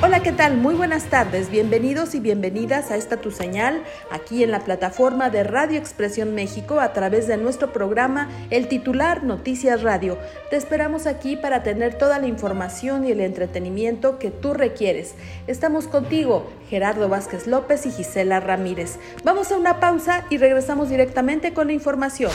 Hola, ¿qué tal? Muy buenas tardes. Bienvenidos y bienvenidas a esta tu señal aquí en la plataforma de Radio Expresión México a través de nuestro programa El titular Noticias Radio. Te esperamos aquí para tener toda la información y el entretenimiento que tú requieres. Estamos contigo, Gerardo Vázquez López y Gisela Ramírez. Vamos a una pausa y regresamos directamente con la información.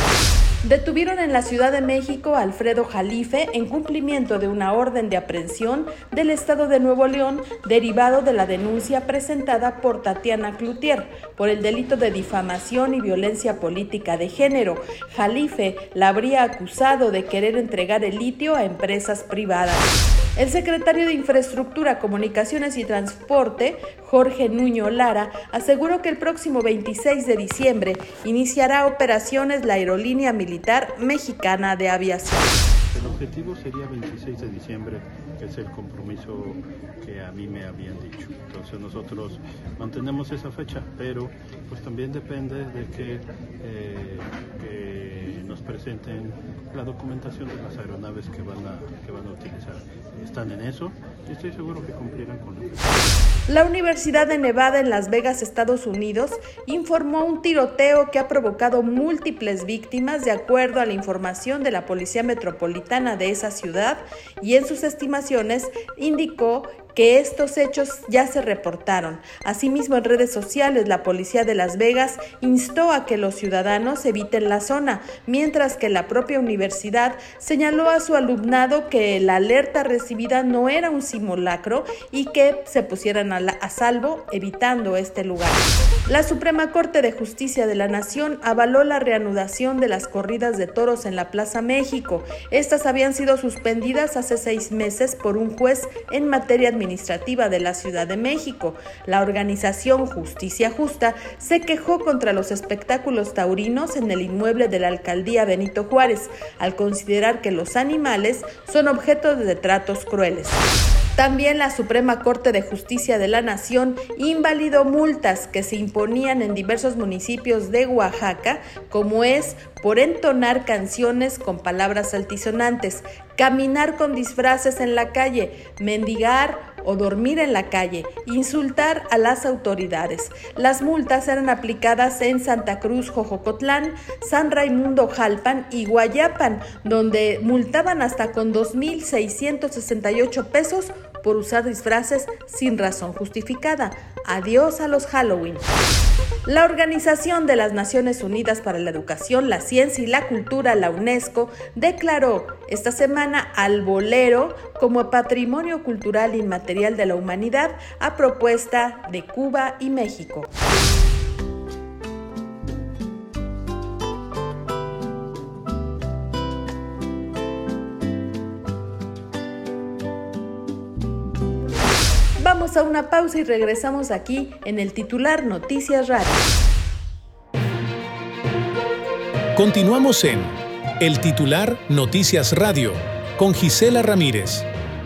Detuvieron en la Ciudad de México a Alfredo Jalife en cumplimiento de una orden de aprehensión del Estado de Nuevo León derivado de la denuncia presentada por Tatiana Cloutier por el delito de difamación y violencia política de género. Jalife la habría acusado de querer entregar el litio a empresas privadas. El secretario de Infraestructura, Comunicaciones y Transporte, Jorge Nuño Lara, aseguró que el próximo 26 de diciembre iniciará operaciones la aerolínea militar mexicana de aviación. El objetivo sería 26 de diciembre, que es el compromiso que a mí me habían dicho. Entonces nosotros mantenemos esa fecha, pero pues también depende de que, eh, que nos presenten la documentación de las aeronaves que van a, que van a utilizar. Están en eso y estoy seguro que cumplirán con lo La Universidad de Nevada en Las Vegas, Estados Unidos, informó un tiroteo que ha provocado múltiples víctimas de acuerdo a la información de la Policía Metropolitana de esa ciudad y en sus estimaciones indicó que estos hechos ya se reportaron. Asimismo, en redes sociales, la policía de Las Vegas instó a que los ciudadanos eviten la zona, mientras que la propia universidad señaló a su alumnado que la alerta recibida no era un simulacro y que se pusieran a, salvo evitando este lugar. La Suprema Corte de Justicia de la Nación avaló la reanudación de las corridas de toros en la Plaza México. Estas habían sido suspendidas hace seis meses por un juez en materia administrativa Administrativa de la Ciudad de México. La organización Justicia Justa se quejó contra los espectáculos taurinos en el inmueble de la alcaldía Benito Juárez, al considerar que los animales son objeto de tratos crueles. También la Suprema Corte de Justicia de la Nación invalidó multas que se imponían en diversos municipios de Oaxaca, como es por entonar canciones con palabras altisonantes, caminar con disfraces en la calle, mendigar o dormir en la calle, insultar a las autoridades. Las multas eran aplicadas en Santa Cruz, Jojocotlán, San Raimundo, Jalpan y Guayapan, donde multaban hasta con 2.668 pesos por usar disfraces sin razón justificada. Adiós a los Halloween. La Organización de las Naciones Unidas para la Educación, la Ciencia y la Cultura, la UNESCO, declaró esta semana al bolero como Patrimonio Cultural Inmaterial de la Humanidad a propuesta de Cuba y México. A una pausa y regresamos aquí en el titular Noticias Radio. Continuamos en El titular Noticias Radio con Gisela Ramírez.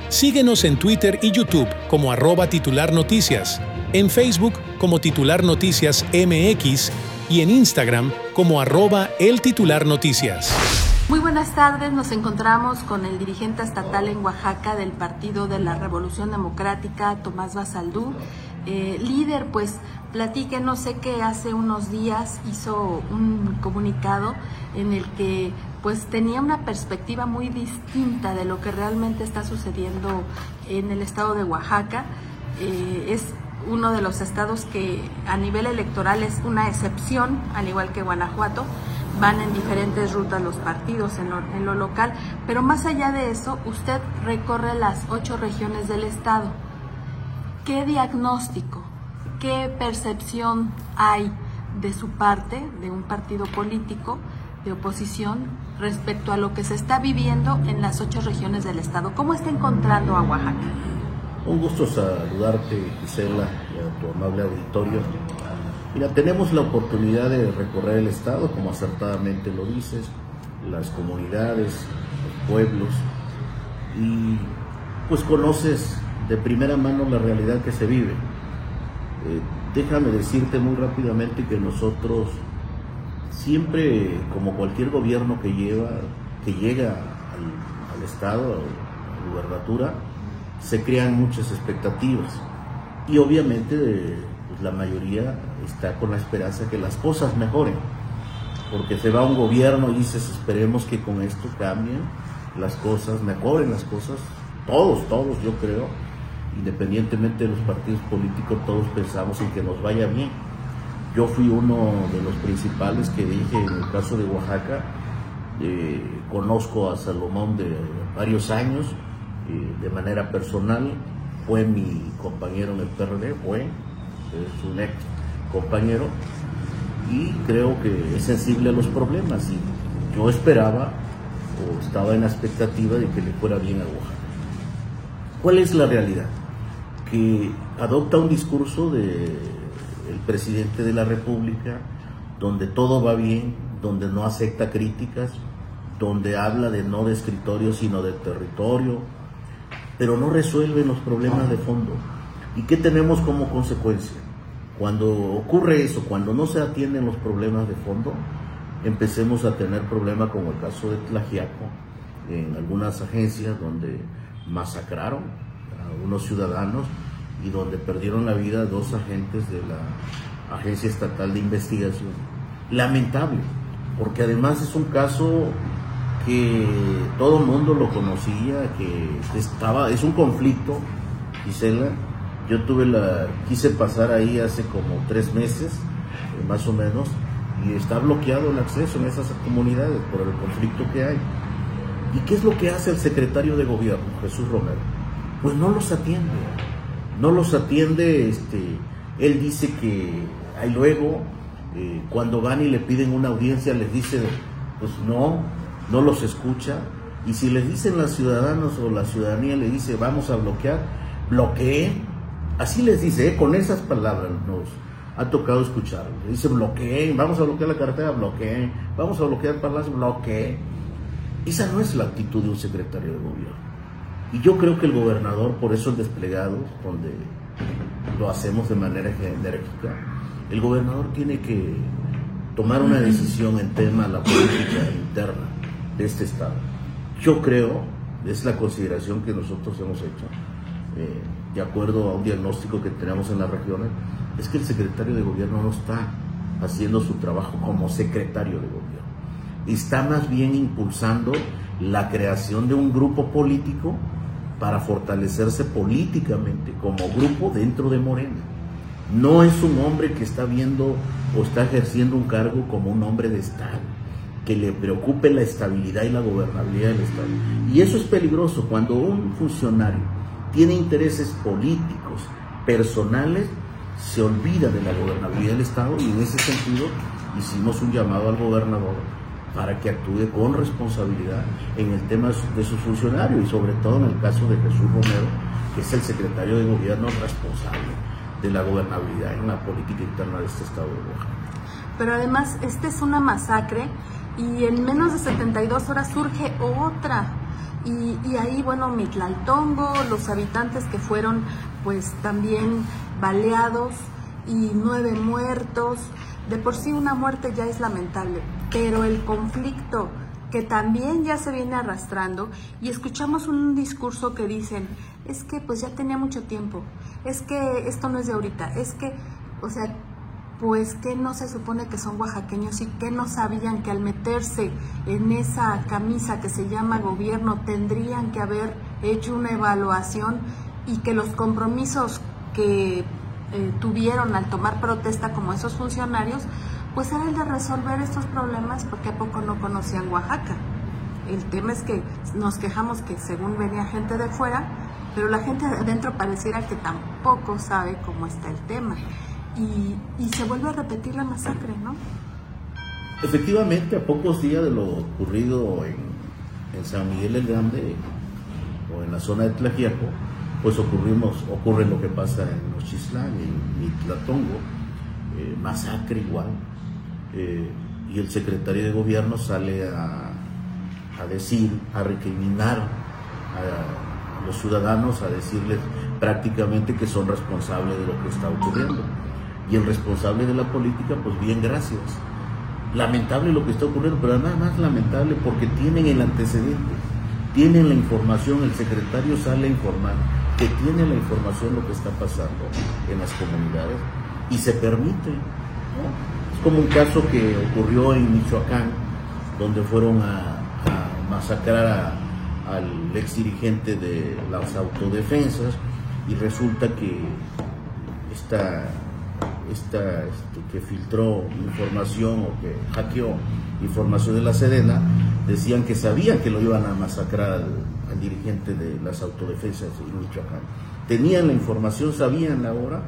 Síguenos en Twitter y YouTube como arroba titular noticias, en Facebook como titular noticias MX y en Instagram como arroba el titular noticias. Muy buenas tardes, nos encontramos con el dirigente estatal en Oaxaca del Partido de la Revolución Democrática, Tomás Basaldú. Eh, líder, pues no sé que hace unos días hizo un comunicado en el que pues tenía una perspectiva muy distinta de lo que realmente está sucediendo en el estado de Oaxaca. Eh, es uno de los estados que a nivel electoral es una excepción, al igual que Guanajuato van en diferentes rutas los partidos en lo, local, pero más allá de eso, usted recorre las ocho regiones del Estado. ¿Qué diagnóstico, qué percepción hay de su parte, de un partido político de oposición, respecto a lo que se está viviendo en las ocho regiones del Estado? ¿Cómo está encontrando a Oaxaca? Un gusto saludarte, Gisela, y a tu amable auditorio. Mira, tenemos la oportunidad de recorrer el Estado, como acertadamente lo dices, las comunidades, los pueblos, y pues conoces de primera mano la realidad que se vive. Eh, déjame decirte muy rápidamente que nosotros siempre, como cualquier gobierno que lleva, que llega al, Estado, a la gubernatura, se crean muchas expectativas. Y obviamente pues, la mayoría está con la esperanza que las cosas mejoren. Porque se va un gobierno y dices, esperemos que con esto cambien las cosas, mejoren las cosas. Todos, todos, yo creo, independientemente de los partidos políticos, todos pensamos en que nos vaya bien. Yo fui uno de los principales que dije en el caso de Oaxaca, eh, conozco a Salomón de varios años, eh, de manera personal, fue mi compañero en el PRD, fue, es un ex compañero, y creo que es sensible a los problemas. Y yo esperaba o estaba en expectativa de que le fuera bien a Oaxaca. ¿Cuál es la realidad? Que adopta un discurso del presidente de la República donde todo va bien, donde no acepta críticas, donde habla de no de escritorio sino de territorio, pero no resuelve los problemas de fondo. ¿Y qué tenemos como consecuencia? Cuando ocurre eso, cuando no se atienden los problemas de fondo, empecemos a tener problemas como el caso de Tlajiaco, en algunas agencias donde masacraron a unos ciudadanos y donde perdieron la vida dos agentes de la Agencia Estatal de Investigación. Lamentable, porque además es un caso que todo el mundo lo conocía, que estaba, es un conflicto, Gisela. Yo tuve la, quise pasar ahí hace como tres meses, eh, más o menos, y está bloqueado el acceso en esas comunidades por el conflicto que hay. ¿Y qué es lo que hace el secretario de gobierno, Jesús Romero? Pues no los atiende, no los atiende, este, él dice que ahí luego, eh, cuando van y le piden una audiencia, les dice, pues no, no los escucha. Y si les dicen los ciudadanos o la ciudadanía le dice vamos a bloquear, bloqueen. Así les dice, ¿eh? con esas palabras nos ha tocado escuchar. Dice bloqueen, vamos a bloquear la carretera, bloqueen, vamos a bloquear el palacio, bloqueen. Esa no es la actitud de un secretario de gobierno. Y yo creo que el gobernador, por eso el desplegado, donde lo hacemos de manera enérgica, el gobernador tiene que tomar una decisión en tema de la política interna de este Estado. Yo creo, es la consideración que nosotros hemos hecho, eh, de acuerdo a un diagnóstico que tenemos en las regiones, es que el secretario de gobierno no está haciendo su trabajo como secretario de gobierno. Está más bien impulsando la creación de un grupo político para fortalecerse políticamente como grupo dentro de Morena. No es un hombre que está viendo o está ejerciendo un cargo como un hombre de Estado que le preocupe la estabilidad y la gobernabilidad del Estado. Y eso es peligroso cuando un funcionario tiene intereses políticos, personales, se olvida de la gobernabilidad del Estado y en ese sentido hicimos un llamado al gobernador para que actúe con responsabilidad en el tema de sus funcionarios y sobre todo en el caso de Jesús Romero, que es el secretario de gobierno responsable de la gobernabilidad en la política interna de este Estado de Oaxaca. Pero además, esta es una masacre y en menos de 72 horas surge otra. Y, ahí, bueno, Mitlaltongo, los habitantes que fueron pues también baleados y nueve muertos. De por sí una muerte ya es lamentable, pero el conflicto que también ya se viene arrastrando y escuchamos un discurso que dicen, es que pues ya tenía mucho tiempo, es que esto no es de ahorita, es que, o sea, pues que no se supone que son oaxaqueños y que no sabían que al meterse en esa camisa que se llama gobierno tendrían que haber hecho una evaluación y que los compromisos que eh, tuvieron al tomar protesta como esos funcionarios, pues era el de resolver estos problemas porque a poco no conocían Oaxaca. El tema es que nos quejamos que según venía gente de fuera, pero la gente de adentro pareciera que tampoco sabe cómo está el tema y, se vuelve a repetir la masacre, ¿no? Efectivamente, a pocos días de lo ocurrido en, San Miguel el Grande o en la zona de Tlajiaco, pues ocurrimos, ocurre lo que pasa en Ochislán, en Mitlatongo. eh, masacre igual. Eh, y el secretario de gobierno sale a decir, a recriminar a, los ciudadanos, a decirles prácticamente que son responsables de lo que está ocurriendo. Y el responsable de la política, pues bien, gracias. Lamentable lo que está ocurriendo, pero nada más lamentable porque tienen el antecedente, tienen la información, el secretario sale a informar que tiene la información lo que está pasando en las comunidades y se permite. Es como un caso que ocurrió en Michoacán, donde fueron a, masacrar al ex dirigente de las autodefensas y resulta que esta, esta este, que filtró información o que hackeó información de la Sedena, decían que sabían que lo iban a masacrar al, al dirigente de las autodefensas de Michoacán. Tenían la información, sabían la hora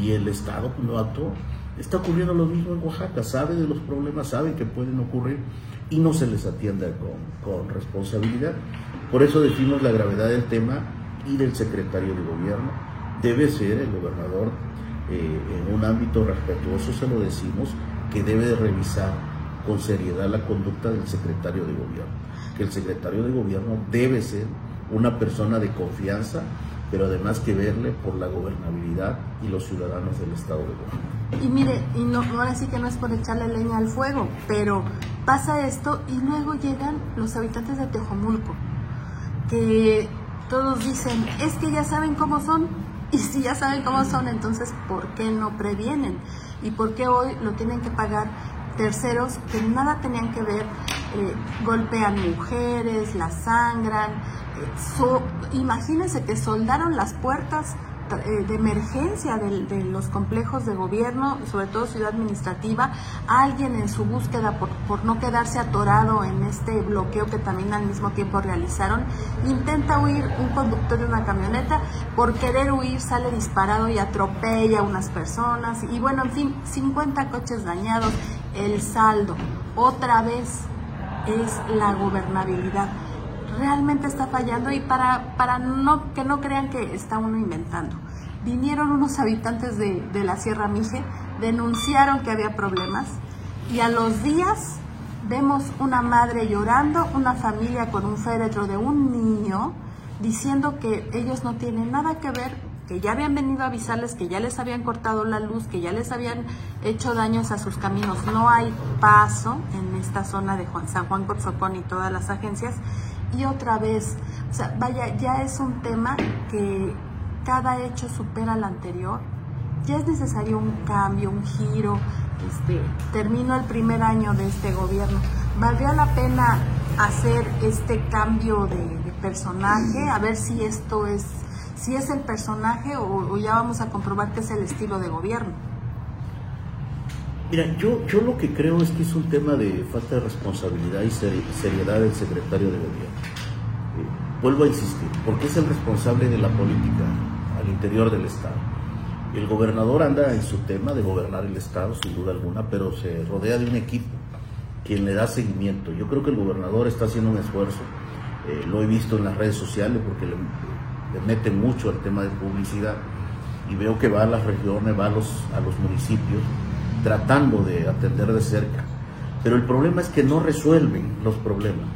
y el Estado no actuó. Está ocurriendo lo mismo en Oaxaca, sabe de los problemas, saben que pueden ocurrir y no se les atiende con, responsabilidad. Por eso decimos la gravedad del tema y del secretario de gobierno. Debe ser el gobernador en un ámbito respetuoso, se lo decimos, que debe de revisar con seriedad la conducta del secretario de gobierno. Que el secretario de gobierno debe ser una persona de confianza pero además que verle por la gobernabilidad y los ciudadanos del Estado de Oaxaca. Y mire, y no, ahora sí que no es por echarle leña al fuego, pero pasa esto y luego llegan los habitantes de Tejomulco, que todos dicen, es que ya saben cómo son, y si ya saben cómo son, entonces ¿por qué no previenen? ¿Y por qué hoy lo tienen que pagar terceros que nada tenían que ver? Eh, golpean mujeres, las sangran, imagínense que soldaron las puertas eh, de emergencia de, los complejos de gobierno, sobre todo ciudad administrativa, alguien en su búsqueda por, por, no quedarse atorado en este bloqueo que también al mismo tiempo realizaron, intenta huir un conductor de una camioneta, por querer huir sale disparado y atropella a unas personas, y bueno, en fin, 50 coches dañados, el saldo, otra vez es la gobernabilidad realmente está fallando y para, para no, que no crean que está uno inventando. Vinieron unos habitantes de, de la Sierra Mije, denunciaron que había problemas y a los días vemos una madre llorando, una familia con un féretro de un niño, diciendo que ellos no tienen nada que ver, que ya habían venido a avisarles que ya les habían cortado la luz, que ya les habían hecho daños a sus caminos. No hay paso en esta zona de San Juan Cotzocón y todas las agencias y otra vez. O sea, vaya, ya es un tema que cada hecho supera al anterior. Ya es necesario un cambio, un giro. Este, termino el primer año de este gobierno. ¿Valdría la pena hacer este cambio de, personaje? A ver si esto es, si es el personaje o, o ya vamos a comprobar que es el estilo de gobierno. Mira, yo, yo lo que creo es que es un tema de falta de responsabilidad y seriedad del secretario de gobierno. Eh, vuelvo a insistir, porque es el responsable de la política al interior del Estado. El gobernador anda en su tema de gobernar el Estado, sin duda alguna, pero se rodea de un equipo quien le da seguimiento. Yo creo que el gobernador está haciendo un esfuerzo. Eh, lo he visto en las redes sociales porque le, le mete mucho al tema de publicidad y veo que va a las regiones, va a los, a los municipios tratando de atender de cerca. Pero el problema es que no resuelven los problemas.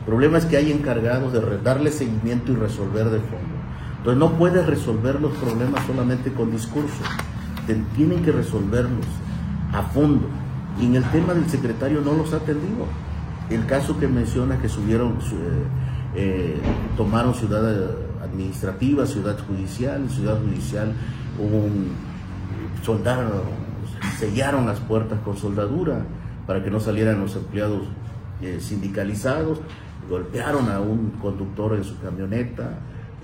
El problema es que hay encargados de darle seguimiento y resolver de fondo. Entonces no puedes resolver los problemas solamente con discursos. Tienen que resolverlos a fondo. Y en el tema del secretario no los ha atendido. El caso que menciona que subieron, eh, eh, tomaron ciudad administrativa, ciudad judicial, ciudad judicial un soldado sellaron las puertas con soldadura para que no salieran los empleados eh, sindicalizados, golpearon a un conductor en su camioneta,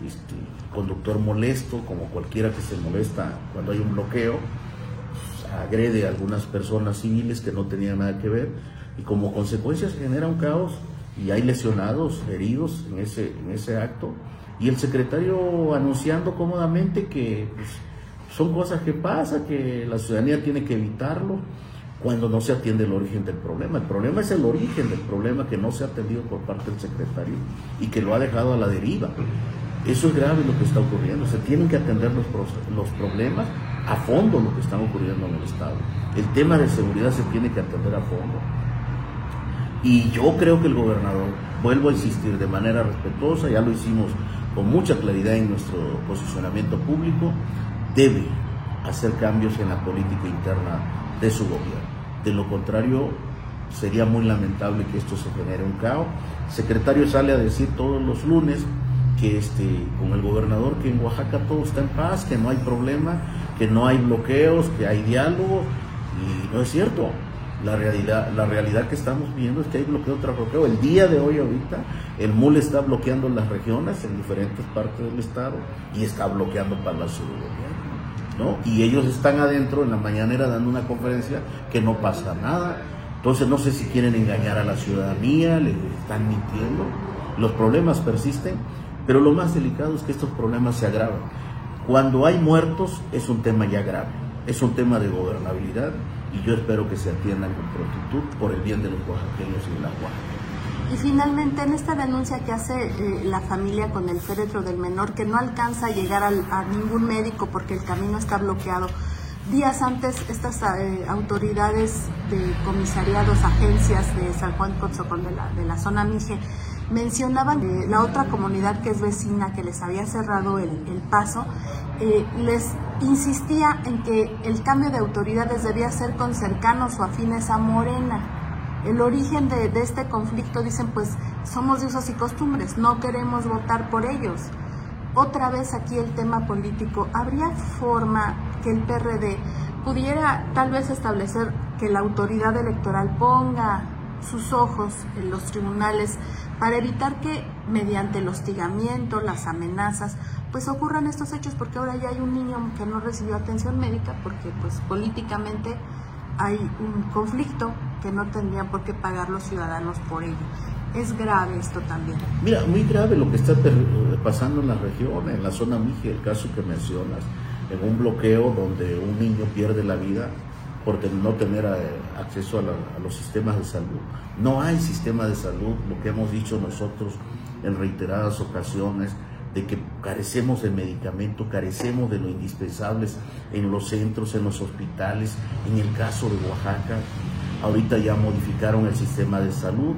este, conductor molesto, como cualquiera que se molesta cuando hay un bloqueo, agrede a algunas personas civiles que no tenían nada que ver y como consecuencia se genera un caos y hay lesionados, heridos en ese, en ese acto. Y el secretario anunciando cómodamente que pues, son cosas que pasan, que la ciudadanía tiene que evitarlo cuando no se atiende el origen del problema. El problema es el origen del problema que no se ha atendido por parte del secretario y que lo ha dejado a la deriva. Eso es grave lo que está ocurriendo. Se tienen que atender los, los problemas a fondo lo que está ocurriendo en el Estado. El tema de seguridad se tiene que atender a fondo. Y yo creo que el gobernador, vuelvo a insistir de manera respetuosa, ya lo hicimos con mucha claridad en nuestro posicionamiento público, debe hacer cambios en la política interna de su gobierno. De lo contrario, sería muy lamentable que esto se genere un caos. El secretario sale a decir todos los lunes que este, con el gobernador que en Oaxaca todo está en paz, que no hay problema, que no hay bloqueos, que hay diálogo, y no es cierto. La realidad, la realidad que estamos viendo es que hay bloqueo tras bloqueo. El día de hoy ahorita el MUL está bloqueando las regiones en diferentes partes del estado y está bloqueando Palacio de Gobierno. ¿No? Y ellos están adentro en la mañanera dando una conferencia que no pasa nada. Entonces no sé si quieren engañar a la ciudadanía, le están mintiendo. Los problemas persisten, pero lo más delicado es que estos problemas se agravan. Cuando hay muertos es un tema ya grave, es un tema de gobernabilidad y yo espero que se atiendan con prontitud por el bien de los oaxaqueños y de la Oaxaca. Y finalmente, en esta denuncia que hace eh, la familia con el féretro del menor, que no alcanza a llegar a ningún médico porque el camino está bloqueado, días antes estas eh, autoridades de comisariados, agencias de San Juan Cotzocón de la, de la zona Mije, mencionaban que la otra comunidad que es vecina, que les había cerrado el, el paso, eh, les insistía en que el cambio de autoridades debía ser con cercanos o afines a Morena. El origen de, este conflicto, dicen, pues somos de usos y costumbres, no queremos votar por ellos. Otra vez aquí el tema político. ¿Habría forma que el PRD pudiera tal vez establecer que la autoridad electoral ponga sus ojos en los tribunales para evitar que mediante el hostigamiento, las amenazas, pues ocurran estos hechos, porque ahora ya hay un niño que no recibió atención médica porque pues políticamente hay un conflicto que no tendrían por qué pagar los ciudadanos por ello. Es grave esto también. Mira, muy grave lo que está pasando en la región, en la zona Mije, el caso que mencionas, en un bloqueo donde un niño pierde la vida por no tener eh, acceso a, la, a, los sistemas de salud. No hay sistema de salud, lo que hemos dicho nosotros en reiteradas ocasiones, de que carecemos de medicamento, carecemos de lo indispensables en los centros, en los hospitales, en el caso de Oaxaca, ahorita ya modificaron el sistema de salud,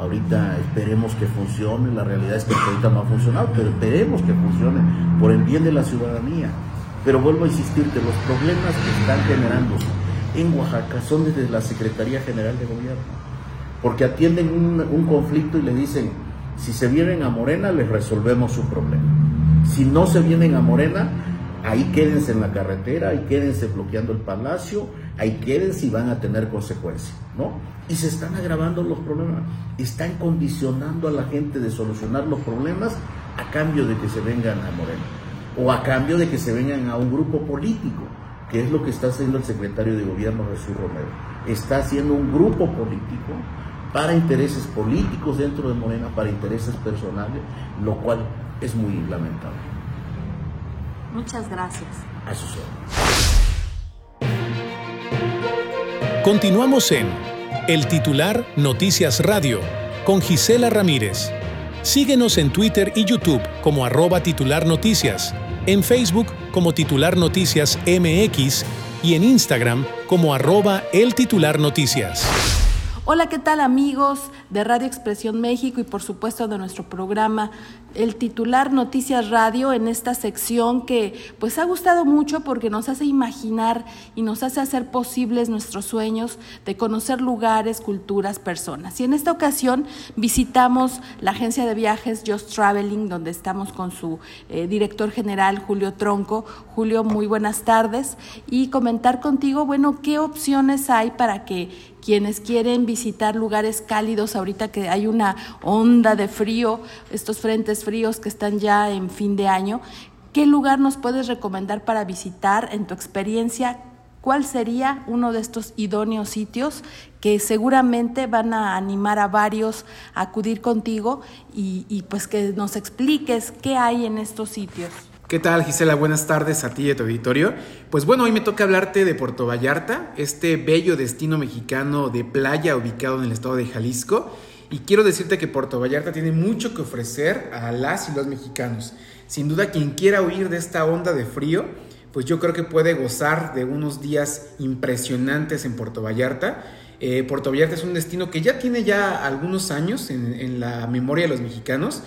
ahorita esperemos que funcione, la realidad es que ahorita no ha funcionado, pero esperemos que funcione por el bien de la ciudadanía. Pero vuelvo a insistirte, los problemas que están generándose en Oaxaca son desde la Secretaría General de Gobierno, porque atienden un, un, conflicto y le dicen, si se vienen a Morena, les resolvemos su problema. Si no se vienen a Morena, ahí quédense en la carretera, ahí quédense bloqueando el palacio, ahí quédense y van a tener consecuencias, ¿no? Y se están agravando los problemas, están condicionando a la gente de solucionar los problemas a cambio de que se vengan a Morena, o a cambio de que se vengan a un grupo político que es lo que está haciendo el secretario de gobierno Jesús Romero. Está haciendo un grupo político para intereses políticos dentro de Morena, para intereses personales, lo cual es muy lamentable. Muchas gracias. A sus. Continuamos en El Titular Noticias Radio con Gisela Ramírez. Síguenos en Twitter y YouTube como arroba titular noticias en Facebook como Titular Noticias MX y en Instagram como arroba el titular noticias. Hola, ¿qué tal amigos de Radio Expresión México y por supuesto de nuestro programa El titular Noticias Radio en esta sección que pues ha gustado mucho porque nos hace imaginar y nos hace hacer posibles nuestros sueños de conocer lugares, culturas, personas. Y en esta ocasión visitamos la agencia de viajes Just Traveling donde estamos con su eh, director general Julio Tronco. Julio, muy buenas tardes y comentar contigo, bueno, qué opciones hay para que quienes quieren visitar lugares cálidos, ahorita que hay una onda de frío, estos frentes fríos que están ya en fin de año, ¿qué lugar nos puedes recomendar para visitar en tu experiencia? ¿Cuál sería uno de estos idóneos sitios que seguramente van a animar a varios a acudir contigo y, pues que nos expliques qué hay en estos sitios? ¿Qué tal Gisela? Buenas tardes a ti y a tu auditorio. Pues bueno, hoy me toca hablarte de Puerto Vallarta, este bello destino mexicano de playa ubicado en el estado de Jalisco. Y quiero decirte que Puerto Vallarta tiene mucho que ofrecer a las y los mexicanos. Sin duda, quien quiera huir de esta onda de frío, pues yo creo que puede gozar de unos días impresionantes en Puerto Vallarta. Eh, Puerto Vallarta es un destino que ya tiene ya algunos años en, la memoria de los mexicanos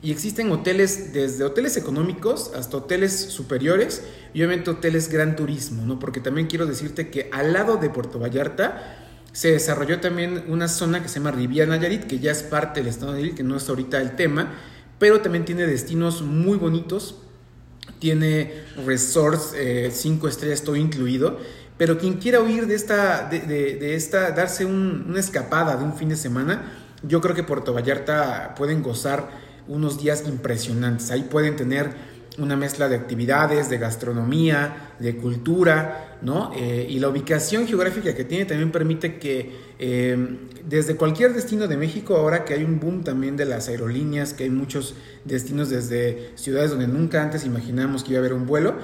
y existen hoteles desde hoteles económicos hasta hoteles superiores y obviamente hoteles gran turismo, ¿no? Porque también quiero decirte que al lado de Puerto Vallarta se desarrolló también una zona que se llama Riviera Nayarit, que ya es parte del estado de Nayarit, que no es ahorita el tema, pero también tiene destinos muy bonitos, tiene resorts, eh, cinco estrellas, todo incluido. Pero quien quiera huir de esta, de, esta, darse una escapada de un fin de semana, yo creo que Puerto Vallarta pueden gozar unos días impresionantes. Ahí pueden tener una mezcla de actividades, de gastronomía, de cultura, ¿no? Eh, y la ubicación geográfica que tiene también permite que eh, desde cualquier destino de México, ahora que hay un boom también de las aerolíneas, que hay muchos destinos desde ciudades donde nunca antes imaginamos que iba a haber un vuelo,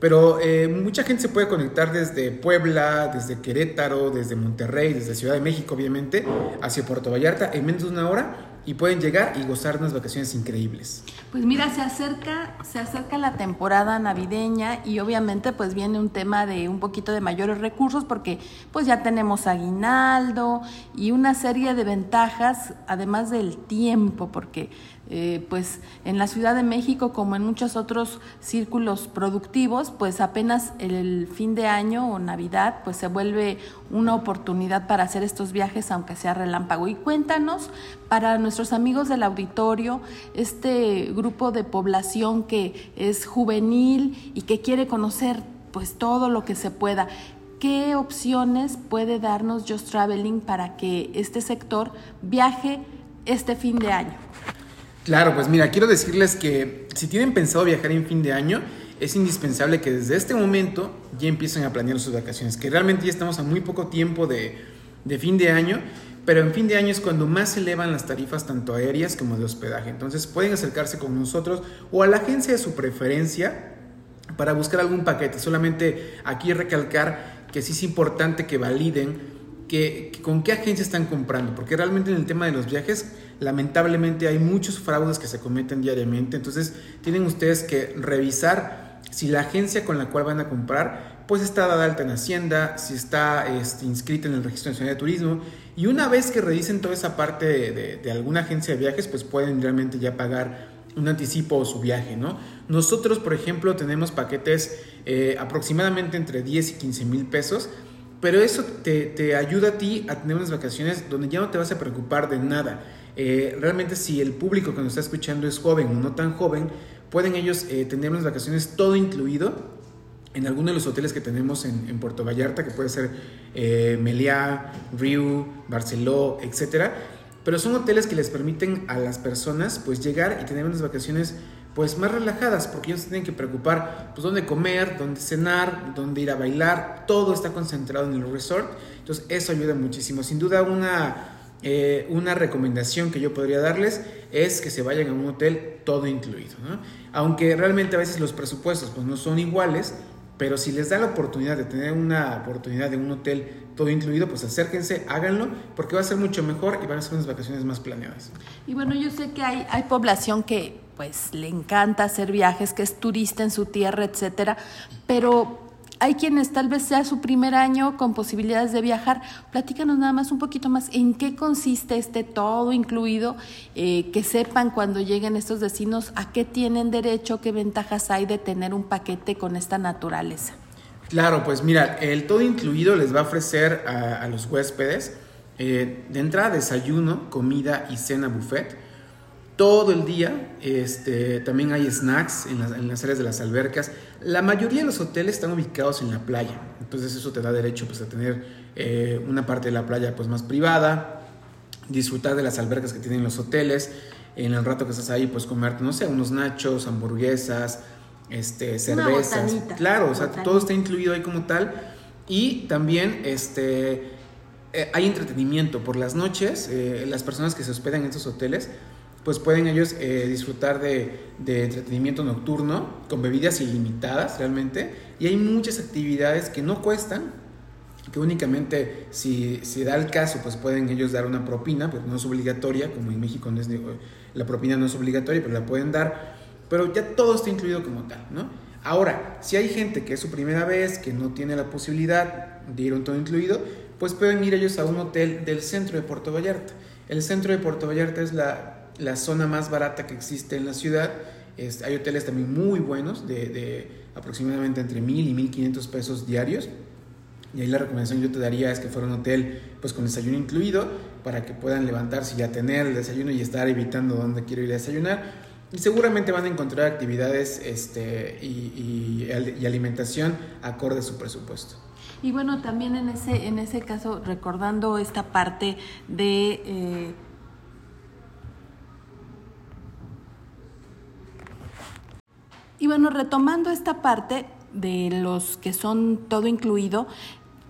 pero eh, mucha gente se puede conectar desde Puebla, desde Querétaro, desde Monterrey, desde Ciudad de México, obviamente, hacia Puerto Vallarta en menos de una hora y pueden llegar y gozar unas vacaciones increíbles. Pues mira, se acerca, se acerca la temporada navideña y obviamente pues viene un tema de un poquito de mayores recursos porque pues ya tenemos aguinaldo y una serie de ventajas, además del tiempo, porque eh, pues en la Ciudad de México, como en muchos otros círculos productivos, pues apenas el fin de año o Navidad, pues se vuelve una oportunidad para hacer estos viajes, aunque sea relámpago. Y cuéntanos, para nuestros amigos del auditorio, este grupo de población que es juvenil y que quiere conocer pues todo lo que se pueda. ¿Qué opciones puede darnos Just Traveling para que este sector viaje este fin de año? Claro, pues mira, quiero decirles que si tienen pensado viajar en fin de año, es indispensable que desde este momento ya empiecen a planear sus vacaciones, que realmente ya estamos a muy poco tiempo de, fin de año, pero en fin de año es cuando más se elevan las tarifas tanto aéreas como de hospedaje. Entonces pueden acercarse con nosotros o a la agencia de su preferencia para buscar algún paquete. Solamente aquí recalcar que sí es importante que validen con qué agencia están comprando, porque realmente en el tema de los viajes lamentablemente hay muchos fraudes que se cometen diariamente, entonces tienen ustedes que revisar si la agencia con la cual van a comprar pues está dada alta en Hacienda, si está este, inscrita en el Registro Nacional de Turismo. Y una vez que revisen toda esa parte de, alguna agencia de viajes pues pueden realmente ya pagar un anticipo o su viaje, ¿no? Nosotros, por ejemplo, tenemos paquetes eh, aproximadamente entre 10 y 15 mil pesos, pero eso te, te, ayuda a ti a tener unas vacaciones donde ya no te vas a preocupar de nada. Eh, realmente si el público que nos está escuchando es joven o no tan joven, pueden ellos eh, tener unas vacaciones todo incluido en alguno de los hoteles que tenemos en, Puerto Vallarta, que puede ser eh, Meliá, Riu, Barceló, etc. Pero son hoteles que les permiten a las personas pues llegar y tener unas vacaciones pues más relajadas, porque ellos tienen que preocupar pues dónde comer, dónde cenar, dónde ir a bailar, todo está concentrado en el resort, entonces eso ayuda muchísimo. Sin duda una eh, una recomendación que yo podría darles es que se vayan a un hotel todo incluido. Aunque realmente a veces los presupuestos pues, no son iguales, pero si les da la oportunidad de tener una oportunidad de un hotel todo incluido, pues acérquense, háganlo, porque va a ser mucho mejor y van a ser unas vacaciones más planeadas. Y bueno, yo sé que hay, hay población que pues le encanta hacer viajes, que es turista en su tierra, etcétera, pero hay quienes tal vez sea su primer año con posibilidades de viajar. Platícanos nada más un poquito más en qué consiste este todo incluido, eh, que sepan cuando lleguen estos destinos a qué tienen derecho, qué ventajas hay de tener un paquete con esta naturaleza. Claro, pues mira, el todo incluido les va a ofrecer a, los huéspedes eh, de entrada desayuno, comida y cena buffet todo el día. Este, también hay snacks en las, en las, áreas de las albercas. La mayoría de los hoteles están ubicados en la playa, entonces eso te da derecho pues, a tener eh, una parte de la playa pues, más privada, disfrutar de las albercas que tienen los hoteles. En el rato que estás ahí, pues comerte, no sé, unos nachos, hamburguesas, este, cervezas. claro, o sea, todo está incluido ahí como tal. Y también este, eh, hay entretenimiento por las noches. Eh, las personas que se hospedan en estos hoteles pues pueden ellos eh, disfrutar de, entretenimiento nocturno con bebidas ilimitadas realmente y hay muchas actividades que no cuestan que únicamente si, si da el caso pues pueden ellos dar una propina pues no es obligatoria como en México la propina no es obligatoria pero la pueden dar pero ya todo está incluido como tal ¿no? Ahora, si hay gente que es su primera vez, que no tiene la posibilidad de ir a un todo incluido, pues pueden ir ellos a un hotel del centro de Puerto Vallarta. El centro de Puerto Vallarta es la, la zona más barata que existe en la ciudad. hay hoteles también muy buenos, de, aproximadamente entre mil y 1.500 pesos diarios. Y ahí la recomendación yo te daría es que fuera un hotel pues con desayuno incluido para que puedan levantarse y a tener el desayuno y estar evitando dónde quiero ir a desayunar y seguramente van a encontrar actividades este, y, alimentación acorde a su presupuesto. Y bueno, también en ese, en ese caso, recordando esta parte de... Eh, y bueno, retomando esta parte de los que son todo incluido,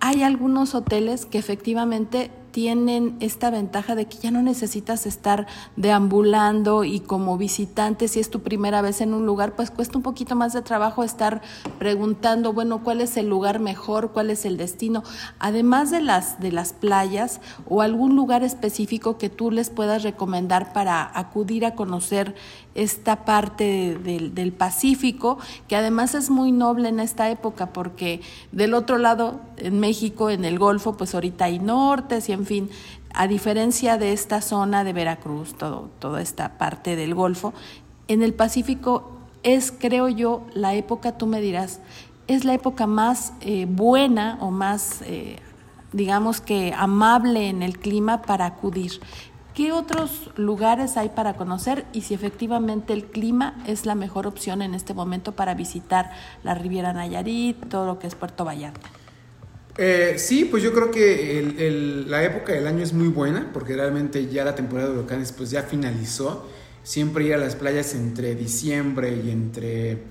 hay algunos hoteles que efectivamente tienen esta ventaja de que ya no necesitas estar deambulando y como visitante, si es tu primera vez en un lugar, pues cuesta un poquito más de trabajo estar preguntando, bueno, ¿cuál es el lugar mejor? ¿Cuál es el destino? Además de las, de las playas o algún lugar específico que tú les puedas recomendar para acudir a conocer esta parte del, del Pacífico, que además es muy noble en esta época porque del otro lado, en México, en el Golfo, pues ahorita hay nortes y en fin, a diferencia de esta zona de Veracruz, todo, toda esta parte del Golfo, en el Pacífico es, creo yo, la época, tú me dirás, es la época más eh, buena o más, eh, digamos que amable en el clima para acudir. ¿Qué otros lugares hay para conocer y si efectivamente el clima es la mejor opción en este momento para visitar la Riviera Nayarit, todo lo que es Puerto Vallarta? Eh, sí, pues yo creo que la época del año es muy buena porque realmente ya la temporada de huracanes pues ya finalizó. Siempre ir a las playas entre diciembre y entre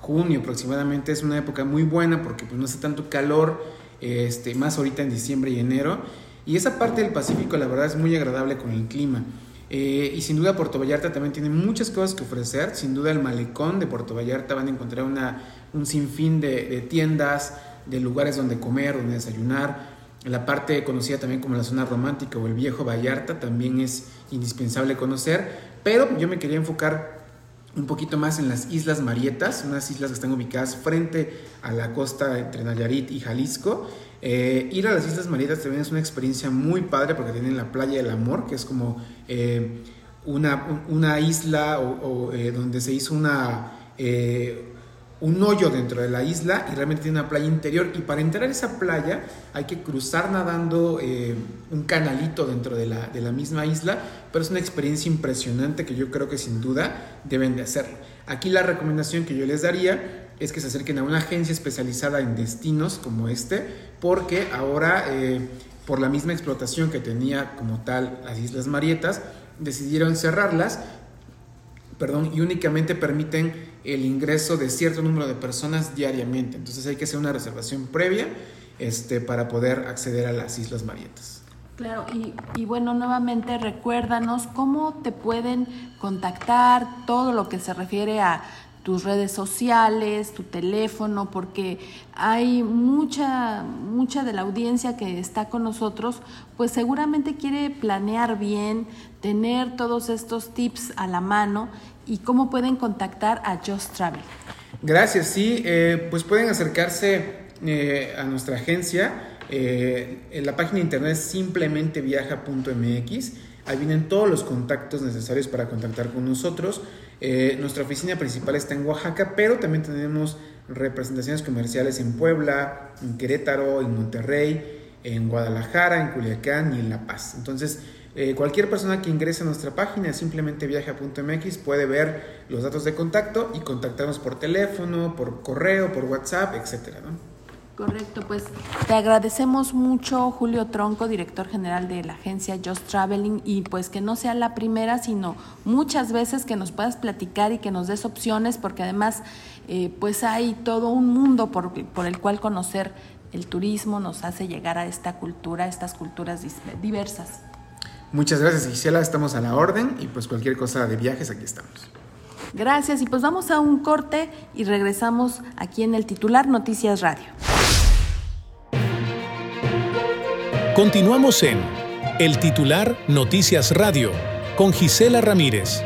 junio aproximadamente es una época muy buena porque pues no hace tanto calor, este, más ahorita en diciembre y enero. Y esa parte del Pacífico la verdad es muy agradable con el clima. Eh, y sin duda Puerto Vallarta también tiene muchas cosas que ofrecer. Sin duda el malecón de Puerto Vallarta van a encontrar una, un sinfín de, de tiendas, de lugares donde comer, donde desayunar. La parte conocida también como la zona romántica o el viejo Vallarta también es indispensable conocer, pero yo me quería enfocar un poquito más en las Islas Marietas, unas islas que están ubicadas frente a la costa entre Nayarit y Jalisco. Eh, ir a las Islas Marietas también es una experiencia muy padre porque tienen la playa del amor, que es como eh, una, una, isla o, eh, donde se hizo una un hoyo dentro de la isla y realmente tiene una playa interior y para entrar a esa playa hay que cruzar nadando un canalito dentro de la, de la, misma isla, pero es una experiencia impresionante que yo creo que sin duda deben de hacerlo. Aquí la recomendación que yo les daría es que se acerquen a una agencia especializada en destinos como este, porque ahora eh, por la misma explotación que tenía como tal las Islas Marietas, decidieron cerrarlas perdón, y únicamente permiten el ingreso de cierto número de personas diariamente. Entonces hay que hacer una reservación previa este, para poder acceder a las Islas Marietas. Claro, y, y, bueno, nuevamente recuérdanos cómo te pueden contactar, todo lo que se refiere a tus redes sociales, tu teléfono, porque hay mucha, mucha de la audiencia que está con nosotros, pues seguramente quiere planear bien, tener todos estos tips a la mano y cómo pueden contactar a Just Travel. Gracias, sí, eh, pues pueden acercarse eh, a nuestra agencia. Eh, en la página de internet es simplemente viaja.mx. Ahí vienen todos los contactos necesarios para contactar con nosotros. Eh, nuestra oficina principal está en Oaxaca, pero también tenemos representaciones comerciales en Puebla, en Querétaro, en Monterrey, en Guadalajara, en Culiacán y en La Paz. Entonces, eh, cualquier persona que ingrese a nuestra página, simplemente viaja.mx, puede ver los datos de contacto y contactarnos por teléfono, por correo, por WhatsApp, etcétera, Correcto, pues te agradecemos mucho Julio Tronco, director general de la agencia Just Traveling, y pues que no sea la primera, sino muchas veces que nos puedas platicar y que nos des opciones, porque además eh, pues hay todo un mundo por, por el cual conocer el turismo, nos hace llegar a esta cultura, a estas culturas diversas. Muchas gracias Gisela, estamos a la orden y pues cualquier cosa de viajes aquí estamos. Gracias y pues vamos a un corte y regresamos aquí en el titular Noticias Radio. Continuamos en El titular Noticias Radio con Gisela Ramírez.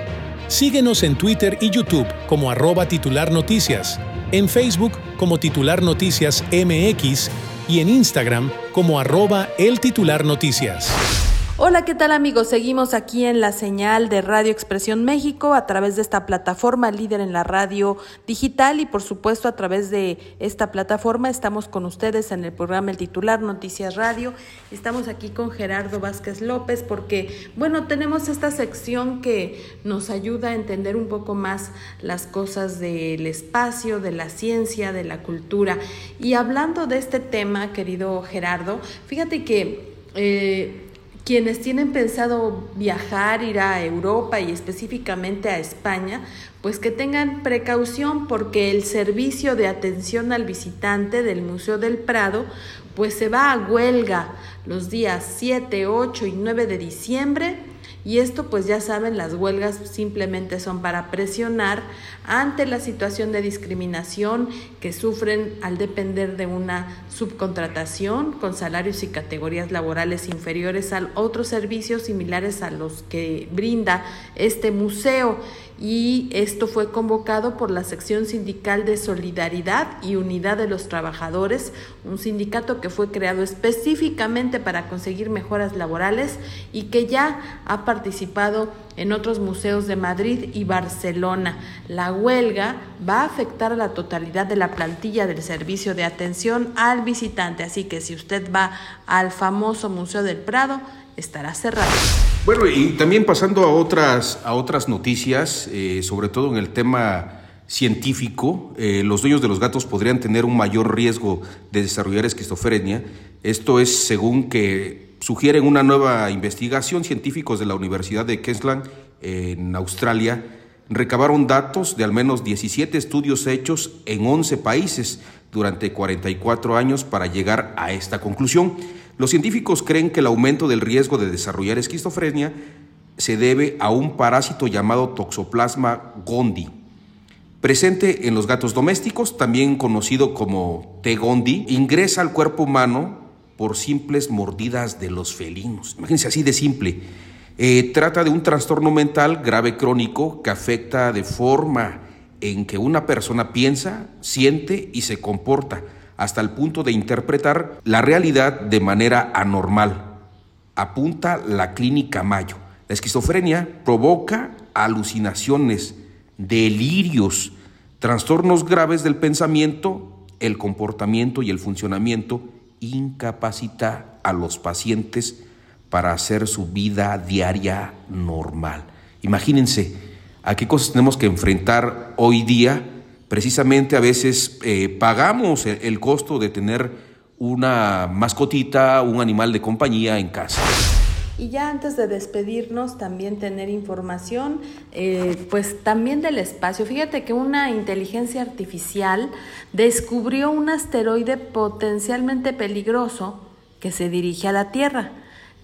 Síguenos en Twitter y YouTube como arroba titular noticias, en Facebook como titular noticias MX y en Instagram como arroba el titular noticias. Hola, ¿qué tal amigos? Seguimos aquí en la señal de Radio Expresión México a través de esta plataforma líder en la radio digital y por supuesto a través de esta plataforma estamos con ustedes en el programa El Titular Noticias Radio. Estamos aquí con Gerardo Vázquez López porque, bueno, tenemos esta sección que nos ayuda a entender un poco más las cosas del espacio, de la ciencia, de la cultura. Y hablando de este tema, querido Gerardo, fíjate que... Eh, quienes tienen pensado viajar, ir a Europa y específicamente a España, pues que tengan precaución porque el servicio de atención al visitante del Museo del Prado pues se va a huelga los días 7, 8 y 9 de diciembre y esto pues ya saben, las huelgas simplemente son para presionar ante la situación de discriminación que sufren al depender de una subcontratación con salarios y categorías laborales inferiores a otros servicios similares a los que brinda este museo y esto fue convocado por la sección sindical de Solidaridad y Unidad de los Trabajadores, un sindicato que fue creado específicamente para conseguir mejoras laborales y que ya ha participado en otros museos de Madrid y Barcelona. La huelga va a afectar a la totalidad de la plantilla del servicio de atención al visitante, así que si usted va al famoso Museo del Prado, estará cerrado. Bueno, y también pasando a otras, a otras noticias, eh, sobre todo en el tema científico, eh, los dueños de los gatos podrían tener un mayor riesgo de desarrollar esquizofrenia. Esto es según que sugieren una nueva investigación. Científicos de la Universidad de Queensland, en Australia, recabaron datos de al menos 17 estudios hechos en 11 países durante 44 años para llegar a esta conclusión. Los científicos creen que el aumento del riesgo de desarrollar esquizofrenia se debe a un parásito llamado Toxoplasma gondii, presente en los gatos domésticos, también conocido como T. gondii, ingresa al cuerpo humano por simples mordidas de los felinos. Imagínense así de simple. Eh, trata de un trastorno mental grave crónico que afecta de forma en que una persona piensa, siente y se comporta hasta el punto de interpretar la realidad de manera anormal. Apunta la clínica Mayo. La esquizofrenia provoca alucinaciones, delirios, trastornos graves del pensamiento, el comportamiento y el funcionamiento, incapacita a los pacientes para hacer su vida diaria normal. Imagínense a qué cosas tenemos que enfrentar hoy día precisamente a veces eh, pagamos el, costo de tener una mascotita, un animal de compañía en casa. Y ya antes de despedirnos, también tener información, eh, pues también del espacio. Fíjate que una inteligencia artificial descubrió un asteroide potencialmente peligroso que se dirige a la Tierra.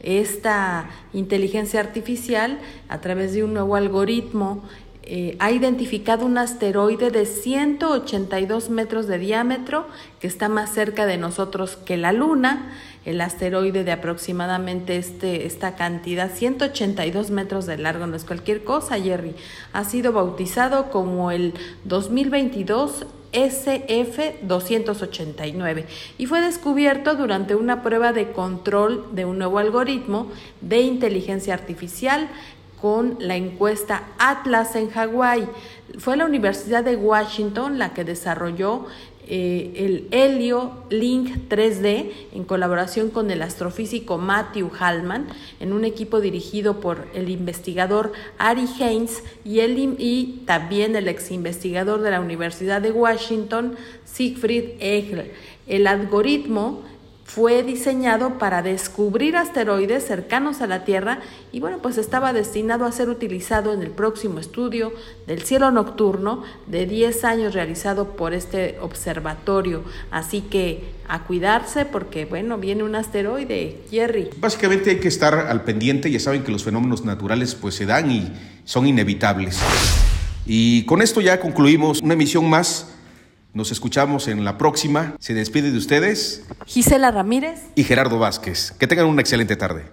Esta inteligencia artificial, a través de un nuevo algoritmo, eh, ha identificado un asteroide de 182 metros de diámetro que está más cerca de nosotros que la Luna. El asteroide de aproximadamente este, esta cantidad, 182 metros de largo, no es cualquier cosa, Jerry. Ha sido bautizado como el 2022 SF289 y fue descubierto durante una prueba de control de un nuevo algoritmo de inteligencia artificial con la encuesta Atlas en Hawái. Fue la Universidad de Washington la que desarrolló eh, el Helio Link 3D en colaboración con el astrofísico Matthew Hallman en un equipo dirigido por el investigador Ari Haynes y, el, y también el ex investigador de la Universidad de Washington Siegfried Egel. El algoritmo fue diseñado para descubrir asteroides cercanos a la Tierra y bueno, pues estaba destinado a ser utilizado en el próximo estudio del cielo nocturno de 10 años realizado por este observatorio. Así que a cuidarse porque bueno, viene un asteroide, Jerry. Básicamente hay que estar al pendiente, ya saben que los fenómenos naturales pues se dan y son inevitables. Y con esto ya concluimos una emisión más nos escuchamos en la próxima. Se despide de ustedes Gisela Ramírez y Gerardo Vázquez. Que tengan una excelente tarde.